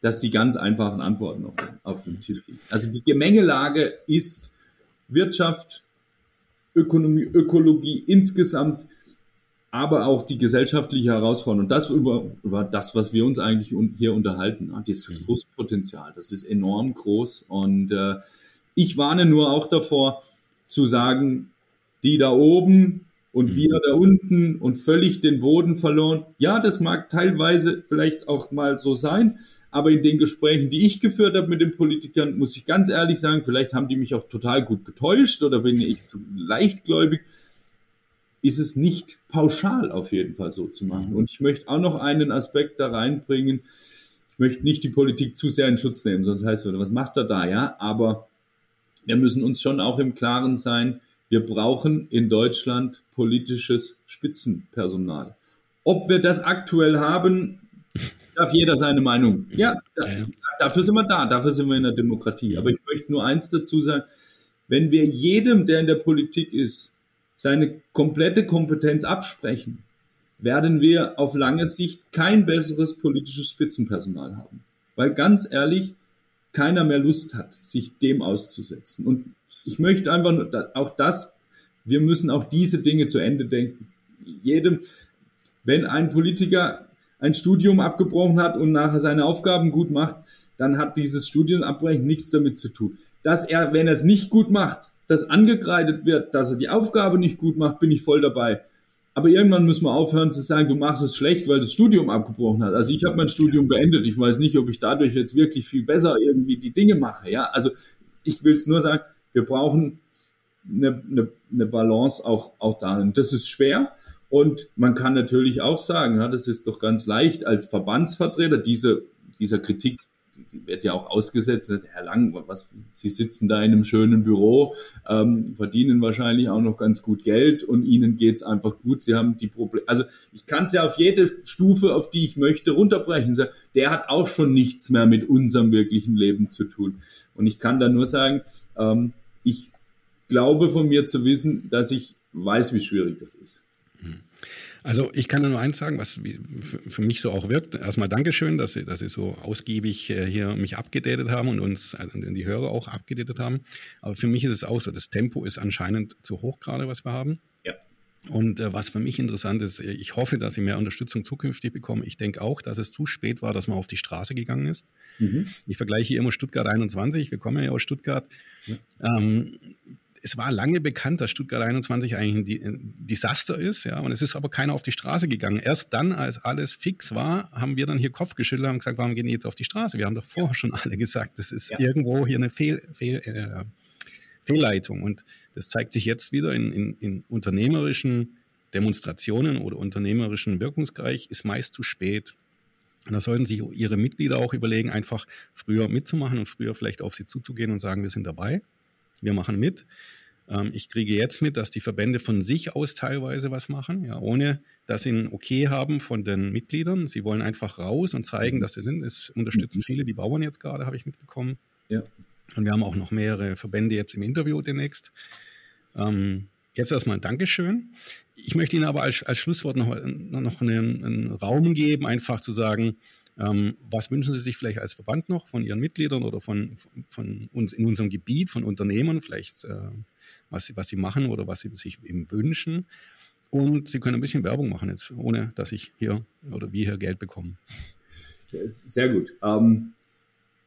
dass die ganz einfachen Antworten auf, auf dem Tisch liegen. Also die Gemengelage ist Wirtschaft, Ökonomie, Ökologie insgesamt, aber auch die gesellschaftliche Herausforderung. Und das über, über das, was wir uns eigentlich hier unterhalten. Dieses mhm. Frustpotenzial, das ist enorm groß. Und äh, ich warne nur auch davor, zu sagen, die da oben, und mhm. wir da unten und völlig den Boden verloren. Ja, das mag teilweise vielleicht auch mal so sein, aber in den Gesprächen, die ich geführt habe mit den Politikern, muss ich ganz ehrlich sagen, vielleicht haben die mich auch total gut getäuscht oder bin ich zu leichtgläubig, ist es nicht pauschal auf jeden Fall so zu machen. Mhm. Und ich möchte auch noch einen Aspekt da reinbringen. Ich möchte nicht die Politik zu sehr in Schutz nehmen, sonst heißt es, was macht er da, ja? Aber wir müssen uns schon auch im Klaren sein, wir brauchen in Deutschland politisches Spitzenpersonal. Ob wir das aktuell haben, darf jeder seine Meinung. Ja, da, dafür sind wir da, dafür sind wir in der Demokratie. Aber ich möchte nur eins dazu sagen, wenn wir jedem, der in der Politik ist, seine komplette Kompetenz absprechen, werden wir auf lange Sicht kein besseres politisches Spitzenpersonal haben. Weil ganz ehrlich, keiner mehr Lust hat, sich dem auszusetzen. Und ich möchte einfach nur, auch das, wir müssen auch diese Dinge zu Ende denken. Jedem, wenn ein Politiker ein Studium abgebrochen hat und nachher seine Aufgaben gut macht, dann hat dieses Studienabbrechen nichts damit zu tun. Dass er, wenn er es nicht gut macht, dass angekreidet wird, dass er die Aufgabe nicht gut macht, bin ich voll dabei. Aber irgendwann muss man aufhören zu sagen, du machst es schlecht, weil das Studium abgebrochen hat. Also ich habe mein Studium beendet. Ich weiß nicht, ob ich dadurch jetzt wirklich viel besser irgendwie die Dinge mache. Ja, also ich will es nur sagen, wir brauchen eine, eine, eine Balance auch, auch darin. Das ist schwer. Und man kann natürlich auch sagen, ja, das ist doch ganz leicht als Verbandsvertreter, diese, dieser Kritik die wird ja auch ausgesetzt. Herr Lang, was, Sie sitzen da in einem schönen Büro, ähm, verdienen wahrscheinlich auch noch ganz gut Geld und Ihnen geht's einfach gut. Sie haben die Probleme. Also ich kann es ja auf jede Stufe, auf die ich möchte, runterbrechen. Der hat auch schon nichts mehr mit unserem wirklichen Leben zu tun. Und ich kann da nur sagen, ähm, ich glaube von mir zu wissen, dass ich weiß, wie schwierig das ist. Also ich kann nur eins sagen, was für mich so auch wirkt. Erstmal Dankeschön, dass Sie, dass Sie so ausgiebig äh, hier mich abgedatet haben und uns also die Hörer auch abgedatet haben. Aber für mich ist es auch so, das Tempo ist anscheinend zu hoch gerade, was wir haben. Ja. Und äh, was für mich interessant ist, äh, ich hoffe, dass ich mehr Unterstützung zukünftig bekomme. Ich denke auch, dass es zu spät war, dass man auf die Straße gegangen ist. Mhm. Ich vergleiche immer Stuttgart 21, wir kommen ja aus Stuttgart. Ja. Ähm, es war lange bekannt, dass Stuttgart 21 eigentlich ein Desaster ist, ja, und es ist aber keiner auf die Straße gegangen. Erst dann, als alles fix war, haben wir dann hier Kopf geschüttelt und gesagt, warum gehen die jetzt auf die Straße? Wir haben doch vorher schon alle gesagt, das ist ja. irgendwo hier eine Fehl, Fehl, äh, Fehlleitung. Und das zeigt sich jetzt wieder in, in, in unternehmerischen Demonstrationen oder unternehmerischen Wirkungsbereich, ist meist zu spät. Und da sollten sich ihre Mitglieder auch überlegen, einfach früher mitzumachen und früher vielleicht auf sie zuzugehen und sagen, wir sind dabei, wir machen mit. Ähm, ich kriege jetzt mit, dass die Verbände von sich aus teilweise was machen, ja, ohne dass sie ein Okay haben von den Mitgliedern. Sie wollen einfach raus und zeigen, mhm. dass sie sind. Es unterstützen mhm. viele die Bauern jetzt gerade, habe ich mitbekommen. Ja. Und wir haben auch noch mehrere Verbände jetzt im Interview demnächst. Ähm, jetzt erstmal ein Dankeschön. Ich möchte Ihnen aber als, als Schlusswort noch, noch einen, einen, Raum geben, einfach zu sagen, ähm, was wünschen Sie sich vielleicht als Verband noch von Ihren Mitgliedern oder von, von uns in unserem Gebiet, von Unternehmern, vielleicht äh, was, sie, was Sie machen oder was Sie sich eben wünschen. Und Sie können ein bisschen Werbung machen jetzt, ohne dass ich hier oder wir hier Geld bekommen. Sehr gut. Ähm,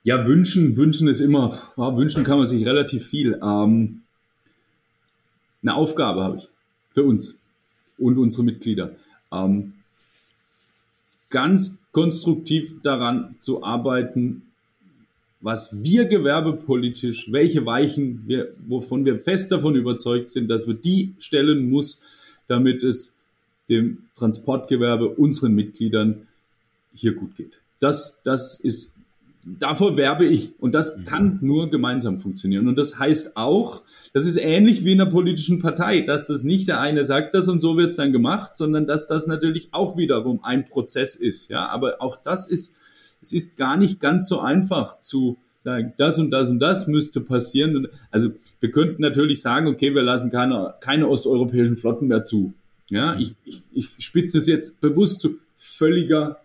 ja, wünschen, wünschen ist immer, ja, wünschen kann man sich relativ viel. Ähm, eine Aufgabe habe ich für uns und unsere Mitglieder. Ähm, ganz konstruktiv daran zu arbeiten, was wir gewerbepolitisch, welche Weichen wir, wovon wir fest davon überzeugt sind, dass wir die stellen muss, damit es dem Transportgewerbe, unseren Mitgliedern hier gut geht. Das, das ist davor werbe ich. Und das mhm. kann nur gemeinsam funktionieren. Und das heißt auch, das ist ähnlich wie in einer politischen Partei, dass das nicht der eine sagt das und so wird es dann gemacht, sondern dass das natürlich auch wiederum ein Prozess ist. Ja, aber auch das ist, es ist gar nicht ganz so einfach zu sagen, das und das und das müsste passieren. Also wir könnten natürlich sagen, okay, wir lassen keine, keine osteuropäischen Flotten mehr zu. Ja, ich, ich, ich spitze es jetzt bewusst zu völliger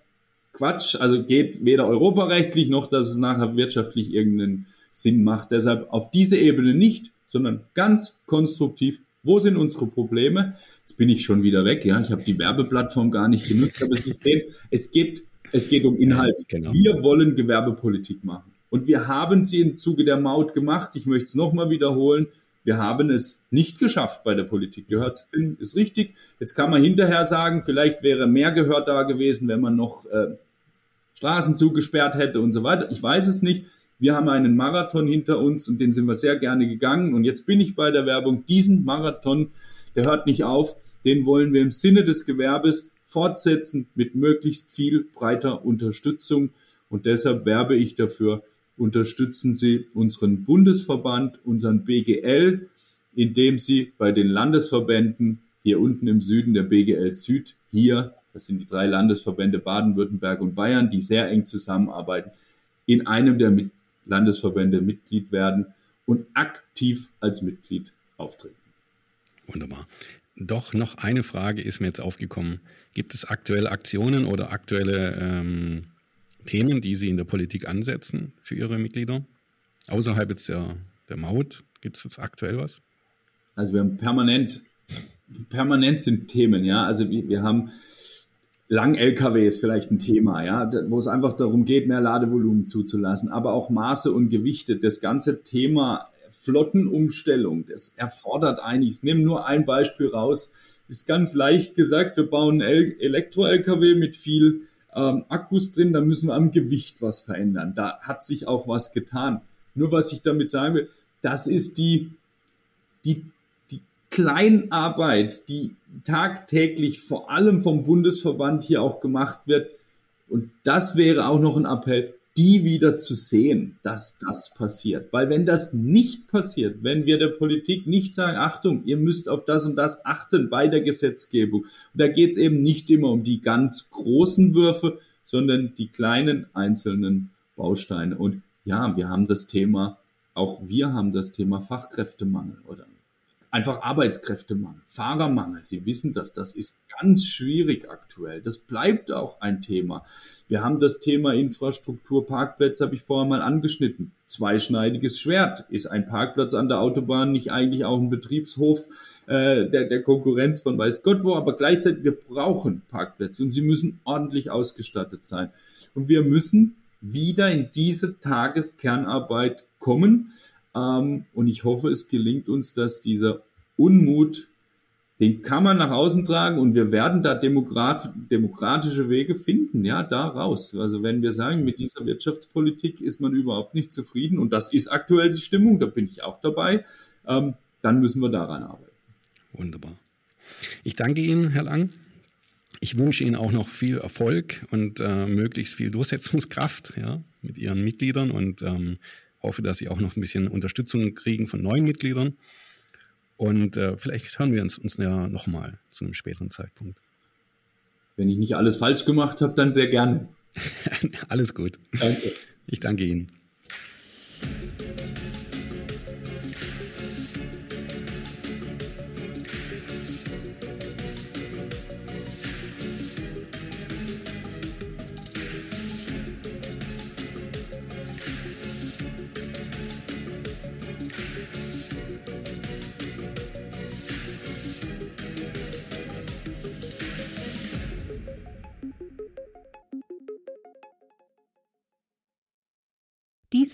Quatsch. Also geht weder europarechtlich noch, dass es nachher wirtschaftlich irgendeinen Sinn macht. Deshalb auf diese Ebene nicht, sondern ganz konstruktiv. Wo sind unsere Probleme? Jetzt bin ich schon wieder weg. Ja, ich habe die Werbeplattform gar nicht genutzt, aber Sie sehen, es geht, es geht um Inhalt. Genau. Wir wollen Gewerbepolitik machen. Und wir haben sie im Zuge der Maut gemacht. Ich möchte es nochmal wiederholen. Wir haben es nicht geschafft, bei der Politik Gehör zu finden, ist richtig. Jetzt kann man hinterher sagen, vielleicht wäre mehr Gehör da gewesen, wenn man noch äh, Straßen zugesperrt hätte und so weiter. Ich weiß es nicht. Wir haben einen Marathon hinter uns und den sind wir sehr gerne gegangen. Und jetzt bin ich bei der Werbung. Diesen Marathon, der hört nicht auf. Den wollen wir im Sinne des Gewerbes fortsetzen mit möglichst viel breiter Unterstützung. Und deshalb werbe ich dafür, unterstützen Sie unseren Bundesverband, unseren BGL, indem Sie bei den Landesverbänden hier unten im Süden der BGL Süd hier das sind die drei Landesverbände Baden-Württemberg und Bayern, die sehr eng zusammenarbeiten, in einem der Landesverbände Mitglied werden und aktiv als Mitglied auftreten. Wunderbar. Doch noch eine Frage ist mir jetzt aufgekommen. Gibt es aktuelle Aktionen oder aktuelle ähm, Themen, die Sie in der Politik ansetzen für Ihre Mitglieder? Außerhalb jetzt der, der Maut, gibt es jetzt aktuell was? Also wir haben permanent, permanent sind Themen, ja. Also wir, wir haben Lang-LKW ist vielleicht ein Thema, ja, wo es einfach darum geht, mehr Ladevolumen zuzulassen, aber auch Maße und Gewichte. Das ganze Thema Flottenumstellung, das erfordert ich nehme nur ein Beispiel raus, ist ganz leicht gesagt, wir bauen Elektro-LKW mit viel ähm, Akkus drin, da müssen wir am Gewicht was verändern. Da hat sich auch was getan. Nur was ich damit sagen will, das ist die, die Kleinarbeit, die tagtäglich vor allem vom Bundesverband hier auch gemacht wird. Und das wäre auch noch ein Appell, die wieder zu sehen, dass das passiert. Weil wenn das nicht passiert, wenn wir der Politik nicht sagen, Achtung, ihr müsst auf das und das achten bei der Gesetzgebung. Und da geht es eben nicht immer um die ganz großen Würfe, sondern die kleinen einzelnen Bausteine. Und ja, wir haben das Thema, auch wir haben das Thema Fachkräftemangel oder einfach Arbeitskräftemangel, Fahrermangel. Sie wissen das, das ist ganz schwierig aktuell. Das bleibt auch ein Thema. Wir haben das Thema Infrastruktur, Parkplätze, habe ich vorher mal angeschnitten. Zweischneidiges Schwert. Ist ein Parkplatz an der Autobahn nicht eigentlich auch ein Betriebshof äh, der, der Konkurrenz von weiß Gott wo? Aber gleichzeitig, wir brauchen Parkplätze und sie müssen ordentlich ausgestattet sein. Und wir müssen wieder in diese Tageskernarbeit kommen. Ähm, und ich hoffe, es gelingt uns, dass dieser Unmut, den kann man nach außen tragen und wir werden da demokratische Wege finden, ja, da raus. Also wenn wir sagen, mit dieser Wirtschaftspolitik ist man überhaupt nicht zufrieden und das ist aktuell die Stimmung, da bin ich auch dabei, ähm, dann müssen wir daran arbeiten. Wunderbar. Ich danke Ihnen, Herr Lang. Ich wünsche Ihnen auch noch viel Erfolg und äh, möglichst viel Durchsetzungskraft ja, mit Ihren Mitgliedern und ähm, hoffe, dass Sie auch noch ein bisschen Unterstützung kriegen von neuen Mitgliedern. Und äh, vielleicht hören wir uns, uns ja nochmal zu einem späteren Zeitpunkt. Wenn ich nicht alles falsch gemacht habe, dann sehr gerne. alles gut. Danke. Ich danke Ihnen.